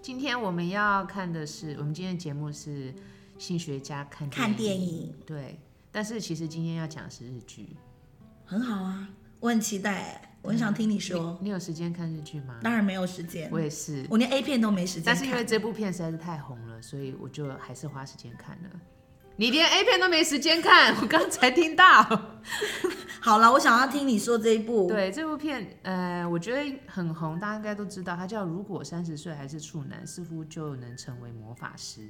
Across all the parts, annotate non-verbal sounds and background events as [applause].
今天我们要看的是，我们今天的节目是新学家看看电影。对，但是其实今天要讲的是日剧。很好啊，我很期待，我很想听你说。你，你有时间看日剧吗？当然没有时间，我也是，我连 A 片都没时间。但是因为这部片实在是太红了，所以我就还是花时间看了。你连 A 片都没时间看，[laughs] 我刚才听到。[laughs] 好了，我想要听你说这一部。对，这部片，呃，我觉得很红，大家应该都知道，它叫《如果三十岁还是处男，似乎就能成为魔法师》。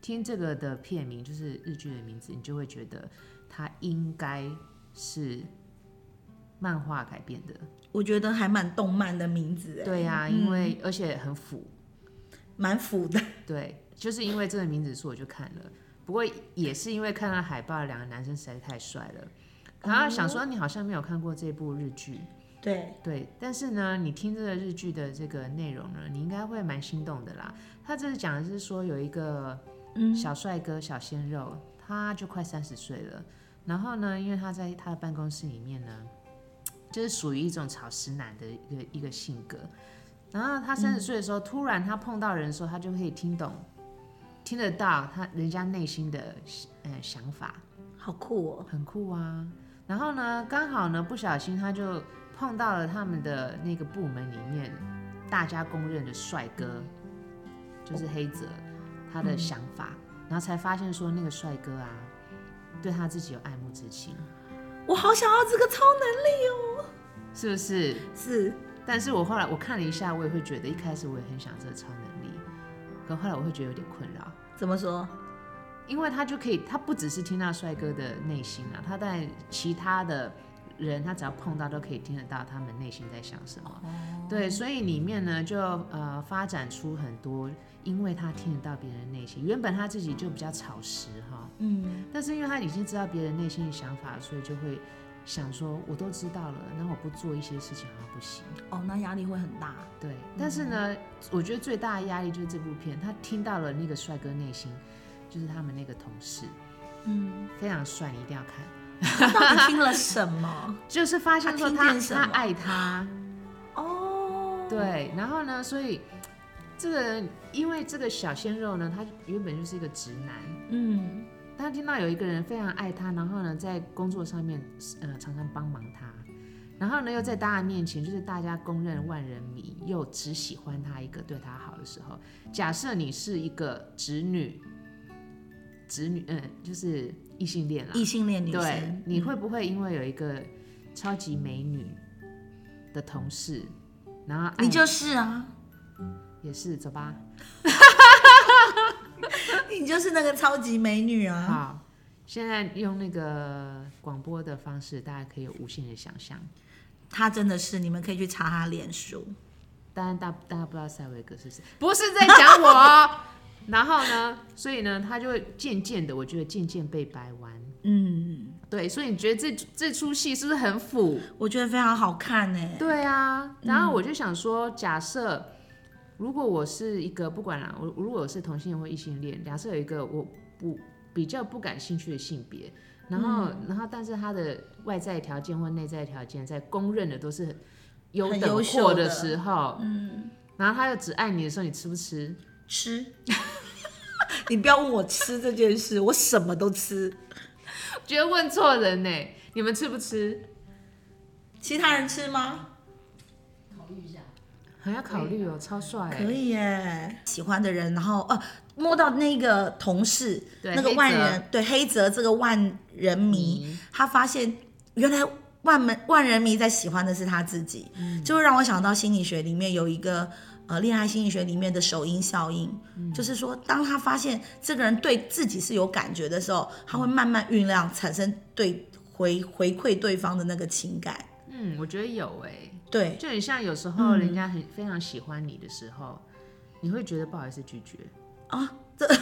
听这个的片名，就是日剧的名字，你就会觉得它应该是漫画改编的。我觉得还蛮动漫的名字。对呀、啊，因为、嗯、而且很腐，蛮腐的。对，就是因为这个名字，所以我就看了。不过也是因为看到海报，两个男生实在太帅了，然后想说你好像没有看过这部日剧，对。对，但是呢，你听这个日剧的这个内容呢，你应该会蛮心动的啦。他这是讲的是说有一个小帅哥小鲜肉，他就快三十岁了，然后呢，因为他在他的办公室里面呢，就是属于一种草食男的一个一个性格，然后他三十岁的时候，突然他碰到人的时候，他就可以听懂。听得到他人家内心的呃想法，好酷哦，很酷啊。然后呢，刚好呢不小心他就碰到了他们的那个部门里面大家公认的帅哥，就是黑泽，他的想法，嗯，然后才发现说那个帅哥啊对他自己有爱慕之情。我好想要这个超能力哦，是不是？是。但是我后来我看了一下，我也会觉得一开始我也很想这个超能力，可后来我会觉得有点困扰。怎么说？因为他就可以，他不只是听到帅哥的内心啊，他在其他的人，他只要碰到都可以听得到他们内心在想什么。Oh. 对，所以里面呢，就呃发展出很多，因为他听得到别人内心，原本他自己就比较草食哈，嗯，但是因为他已经知道别人内心的想法，所以就会想说，我都知道了，那我不做一些事情好像不行。哦，oh, 那压力会很大。对，但是呢，嗯、我觉得最大的压力就是这部片，他听到了那个帅哥内心，就是他们那个同事，嗯，非常帅，你一定要看。[laughs] 他到底 [laughs] 听了什么？就是发现说他他，他爱他。哦。对，然后呢，所以这个因为这个小鲜肉呢，他原本就是一个直男，嗯。他听到有一个人非常爱他，然后呢，在工作上面，呃，常常帮忙他，然后呢，又在大家面前，就是大家公认万人迷，又只喜欢他一个，对他好的时候，假设你是一个直女，直女，嗯，就是异性恋啦，异性恋女生，对，你会不会因为有一个超级美女的同事，然后你就是啊，也是，走吧。[laughs] [laughs] 你就是那个超级美女啊！好，现在用那个广播的方式，大家可以有无限的想象。她真的是，你们可以去查她脸书。当然，大大家不知道塞维格是谁，不是在讲我。[laughs] 然后呢，所以呢，他就会渐渐的，我觉得渐渐被掰弯。嗯，对。所以你觉得这这出戏是不是很腐？我觉得非常好看呢。对啊。然后我就想说，假设。如果我是一个不管啦，我如果我是同性恋或异性恋，假设有一个我不比较不感兴趣的性别，然后、嗯、然后但是他的外在条件或内在条件在公认的都是优等货的时候，嗯，然后他又只爱你的时候，你吃不吃？吃。[laughs] 你不要问我吃这件事，我什么都吃。觉得问错人呢？你们吃不吃？其他人吃吗？还要考虑哦，超帅！可以耶，喜欢的人，然后呃，摸到那个同事，那个万人，对黑泽这个万人迷，嗯、他发现原来万门万人迷在喜欢的是他自己，嗯、就会让我想到心理学里面有一个呃恋爱心理学里面的首因效应，嗯、就是说当他发现这个人对自己是有感觉的时候，他会慢慢酝酿产生对回回馈对方的那个情感。嗯，我觉得有哎。对，就很像有时候人家很非常喜欢你的时候，嗯、你会觉得不好意思拒绝啊。这 [laughs]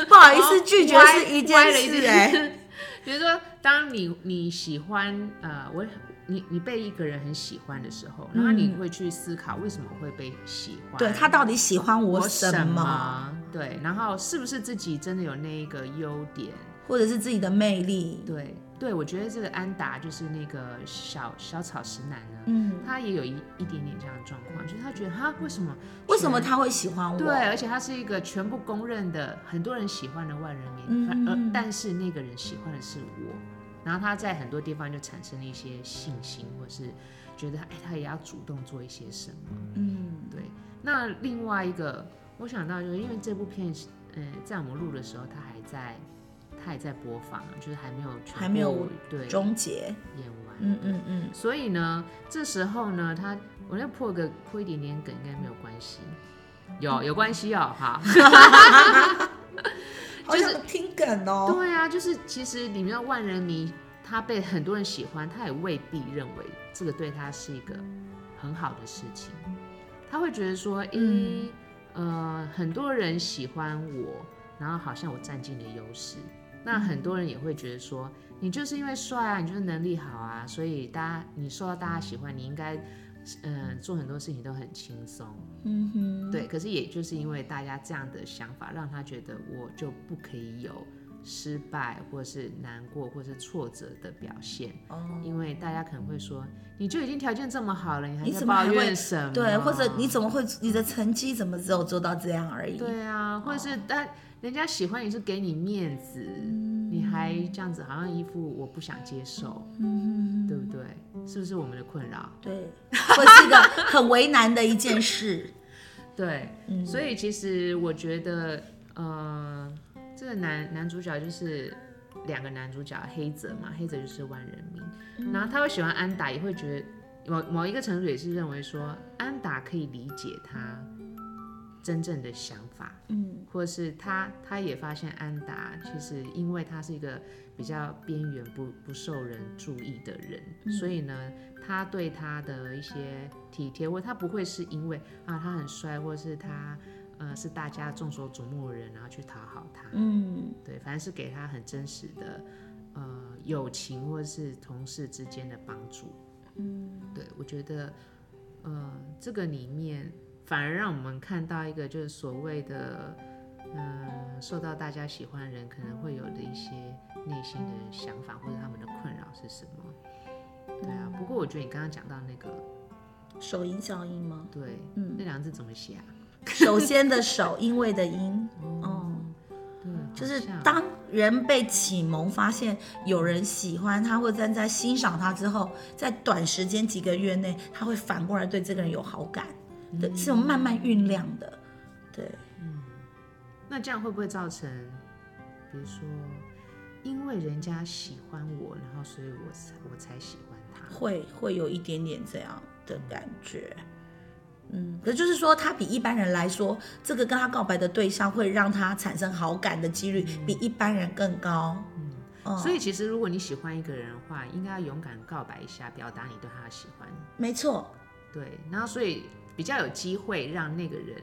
[laughs] 不好意思拒绝是一件事哎、欸。[laughs] 比如说，当你你喜欢呃，我你你被一个人很喜欢的时候，然后你会去思考为什么会被喜欢，对他到底喜欢我？什么对，然后是不是自己真的有那一个优点，或者是自己的魅力？对对，我觉得这个安达就是那个小小草石男呢，嗯，他也有一一点点这样的状况，就是他觉得他为什么为什么他会喜欢我？对，而且他是一个全部公认的很多人喜欢的万人迷，嗯，而但是那个人喜欢的是我。然后他在很多地方就产生了一些信心，或是觉得哎，他也要主动做一些什么。嗯，对。那另外一个，我想到就是因为这部片，嗯，在我们录的时候，他还在，他也在播放，就是还没有还没有对终结演完。嗯嗯嗯。所以呢，这时候呢，他我要破个破一点点梗应该没有关系，有有关系哦，哈。[laughs] 就是听梗哦，对啊，就是其实里面的万人迷，他被很多人喜欢，他也未必认为这个对他是一个很好的事情。他会觉得说，嗯，呃，很多人喜欢我，然后好像我占尽了优势。那很多人也会觉得说，你就是因为帅啊，你就是能力好啊，所以大家你受到大家喜欢，你应该。嗯，做很多事情都很轻松，嗯哼，对。可是也就是因为大家这样的想法，让他觉得我就不可以有失败，或是难过，或是挫折的表现。哦，因为大家可能会说，你就已经条件这么好了，你还在抱怨什么？对，或者你怎么会，你的成绩怎么只有做到这样而已？对啊，或者是但人家喜欢你是给你面子。嗯你还这样子，好像一副我不想接受，嗯，对不对？是不是我们的困扰？对，会是一个很为难的一件事。[laughs] 对，嗯，所以其实我觉得，呃，这个男男主角就是两个男主角，黑泽嘛，黑泽就是万人迷，嗯，然后他会喜欢安达，也会觉得某某一个程度也是认为说，安达可以理解他。真正的想法，嗯，或者是他，他也发现安达其实因为他是一个比较边缘、不不受人注意的人，嗯，所以呢，他对他的一些体贴，或他不会是因为啊他很帅，或是他呃是大家众所瞩目的人，然后去讨好他，嗯，对，反正是给他很真实的呃友情或是同事之间的帮助，嗯，对，我觉得呃这个里面。反而让我们看到一个，就是所谓的，嗯，受到大家喜欢的人可能会有的一些内心的想法，或者他们的困扰是什么？对啊。不过我觉得你刚刚讲到那个首因效应吗？对，嗯，那两个字怎么写啊？首先的首，因为的因。哦，对，就是当人被启蒙，发现有人喜欢他，或站在欣赏他之后，在短时间几个月内，他会反过来对这个人有好感。对，是有慢慢酝酿的，对，嗯，那这样会不会造成，比如说，因为人家喜欢我，然后所以我才我才喜欢他，会会有一点点这样的感觉，嗯，可就是说，他比一般人来说，这个跟他告白的对象会让他产生好感的几率比一般人更高，嗯，嗯，所以其实如果你喜欢一个人的话，应该要勇敢告白一下，表达你对他的喜欢，没错，对，然后所以。比较有机会让那个人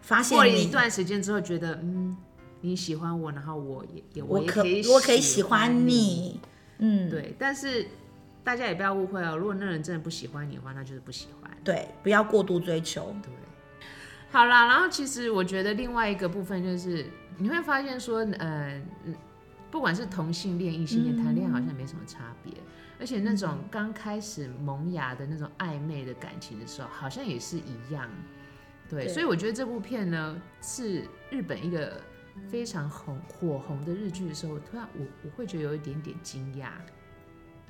发现，过了一段时间之后，觉得嗯，你喜欢我，然后我也也我也可以我可以喜欢你，嗯，对。但是大家也不要误会哦，如果那人真的不喜欢你的话，那就是不喜欢。对，不要过度追求。对，好啦，然后其实我觉得另外一个部分就是你会发现说，呃，不管是同性恋、异性恋谈恋爱，好像没什么差别。而且那种刚开始萌芽的那种暧昧的感情的时候，好像也是一样，对。对，所以我觉得这部片呢，是日本一个非常红火红的日剧的时候，突然我我会觉得有一点点惊讶，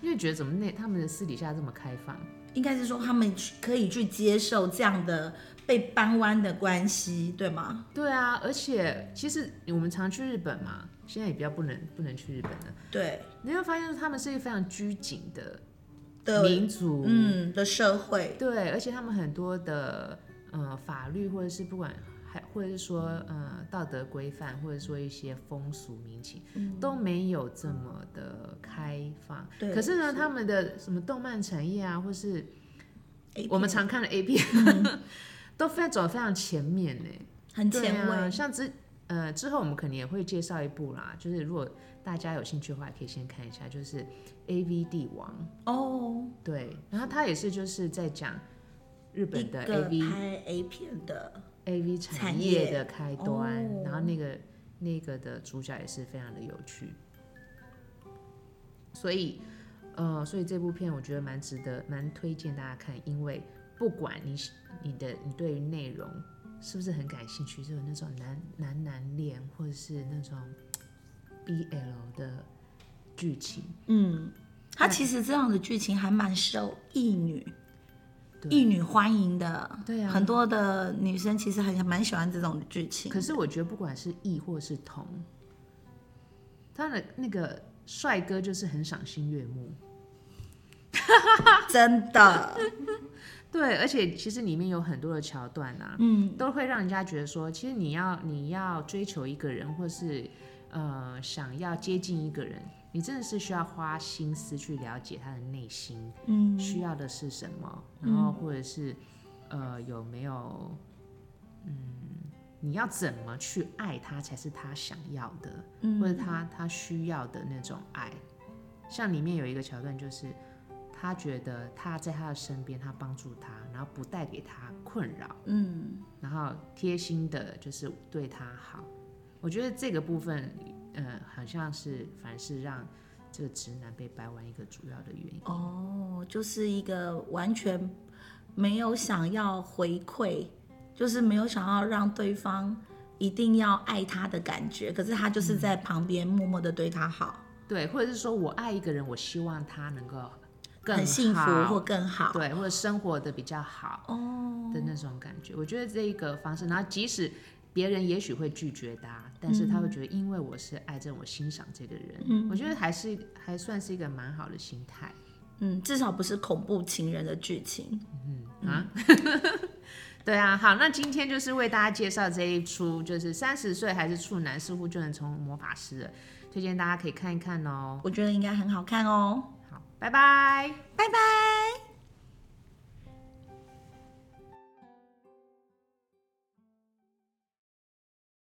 因为觉得怎么那他们的私底下这么开放，应该是说他们可以去接受这样的被扳弯的关系，对吗？对啊，而且其实我们常去日本嘛。现在也比较不能不能去日本了。对，你会发现他们是一个非常拘谨的的民族，嗯，的社会。对，而且他们很多的呃法律或者是不管还或者是说呃道德规范或者说一些风俗民情、嗯、都没有这么的开放。对。可是呢，是他们的什么动漫产业啊，或是我们常看的 A 片，嗯、[laughs] 都非常走得非常前面呢，很前卫、啊。像之呃，之后我们可能也会介绍一部啦，就是如果大家有兴趣的话，可以先看一下，就是《AV 帝王》哦，对，然后他也是就是在讲日本的 AV 拍 A 片的 AV 产业的开端，哦、然后那个那个的主角也是非常的有趣，所以呃，所以这部片我觉得蛮值得，蛮推荐大家看，因为不管你你的你对于内容。是不是很感兴趣？就有那种男男男恋，或者是那种 BL 的剧情。嗯，他其实这样的剧情还蛮受异女异女欢迎的。对啊，很多的女生其实很蛮喜欢这种剧情。可是我觉得不管是异或是同，他的那个帅哥就是很赏心悦目，[laughs] 真的。[laughs] 对，而且其实里面有很多的桥段啊，嗯，都会让人家觉得说，其实你要你要追求一个人，或是呃想要接近一个人，你真的是需要花心思去了解他的内心，嗯，需要的是什么，然后或者是呃有没有，嗯，你要怎么去爱他才是他想要的，嗯，或者他他需要的那种爱，像里面有一个桥段就是。他觉得他在他的身边，他帮助他，然后不带给他困扰，嗯，然后贴心的，就是对他好。我觉得这个部分，呃，好像是凡是让这个直男被掰弯一个主要的原因。哦，就是一个完全没有想要回馈，就是没有想要让对方一定要爱他的感觉，可是他就是在旁边默默的对他好。嗯，对，或者是说我爱一个人，我希望他能够。更幸福或更好，对，或者生活的比较好哦的那种感觉。Oh. 我觉得这一个方式，然后即使别人也许会拒绝他，但是他会觉得，因为我是爱着我欣赏这个人，嗯，我觉得还是还算是一个蛮好的心态。嗯，至少不是恐怖情人的剧情。嗯啊，[laughs] 对啊，好，那今天就是为大家介绍这一出，就是三十岁还是处男，似乎就能成为魔法师了，推荐大家可以看一看哦。我觉得应该很好看哦。好拜拜，拜拜。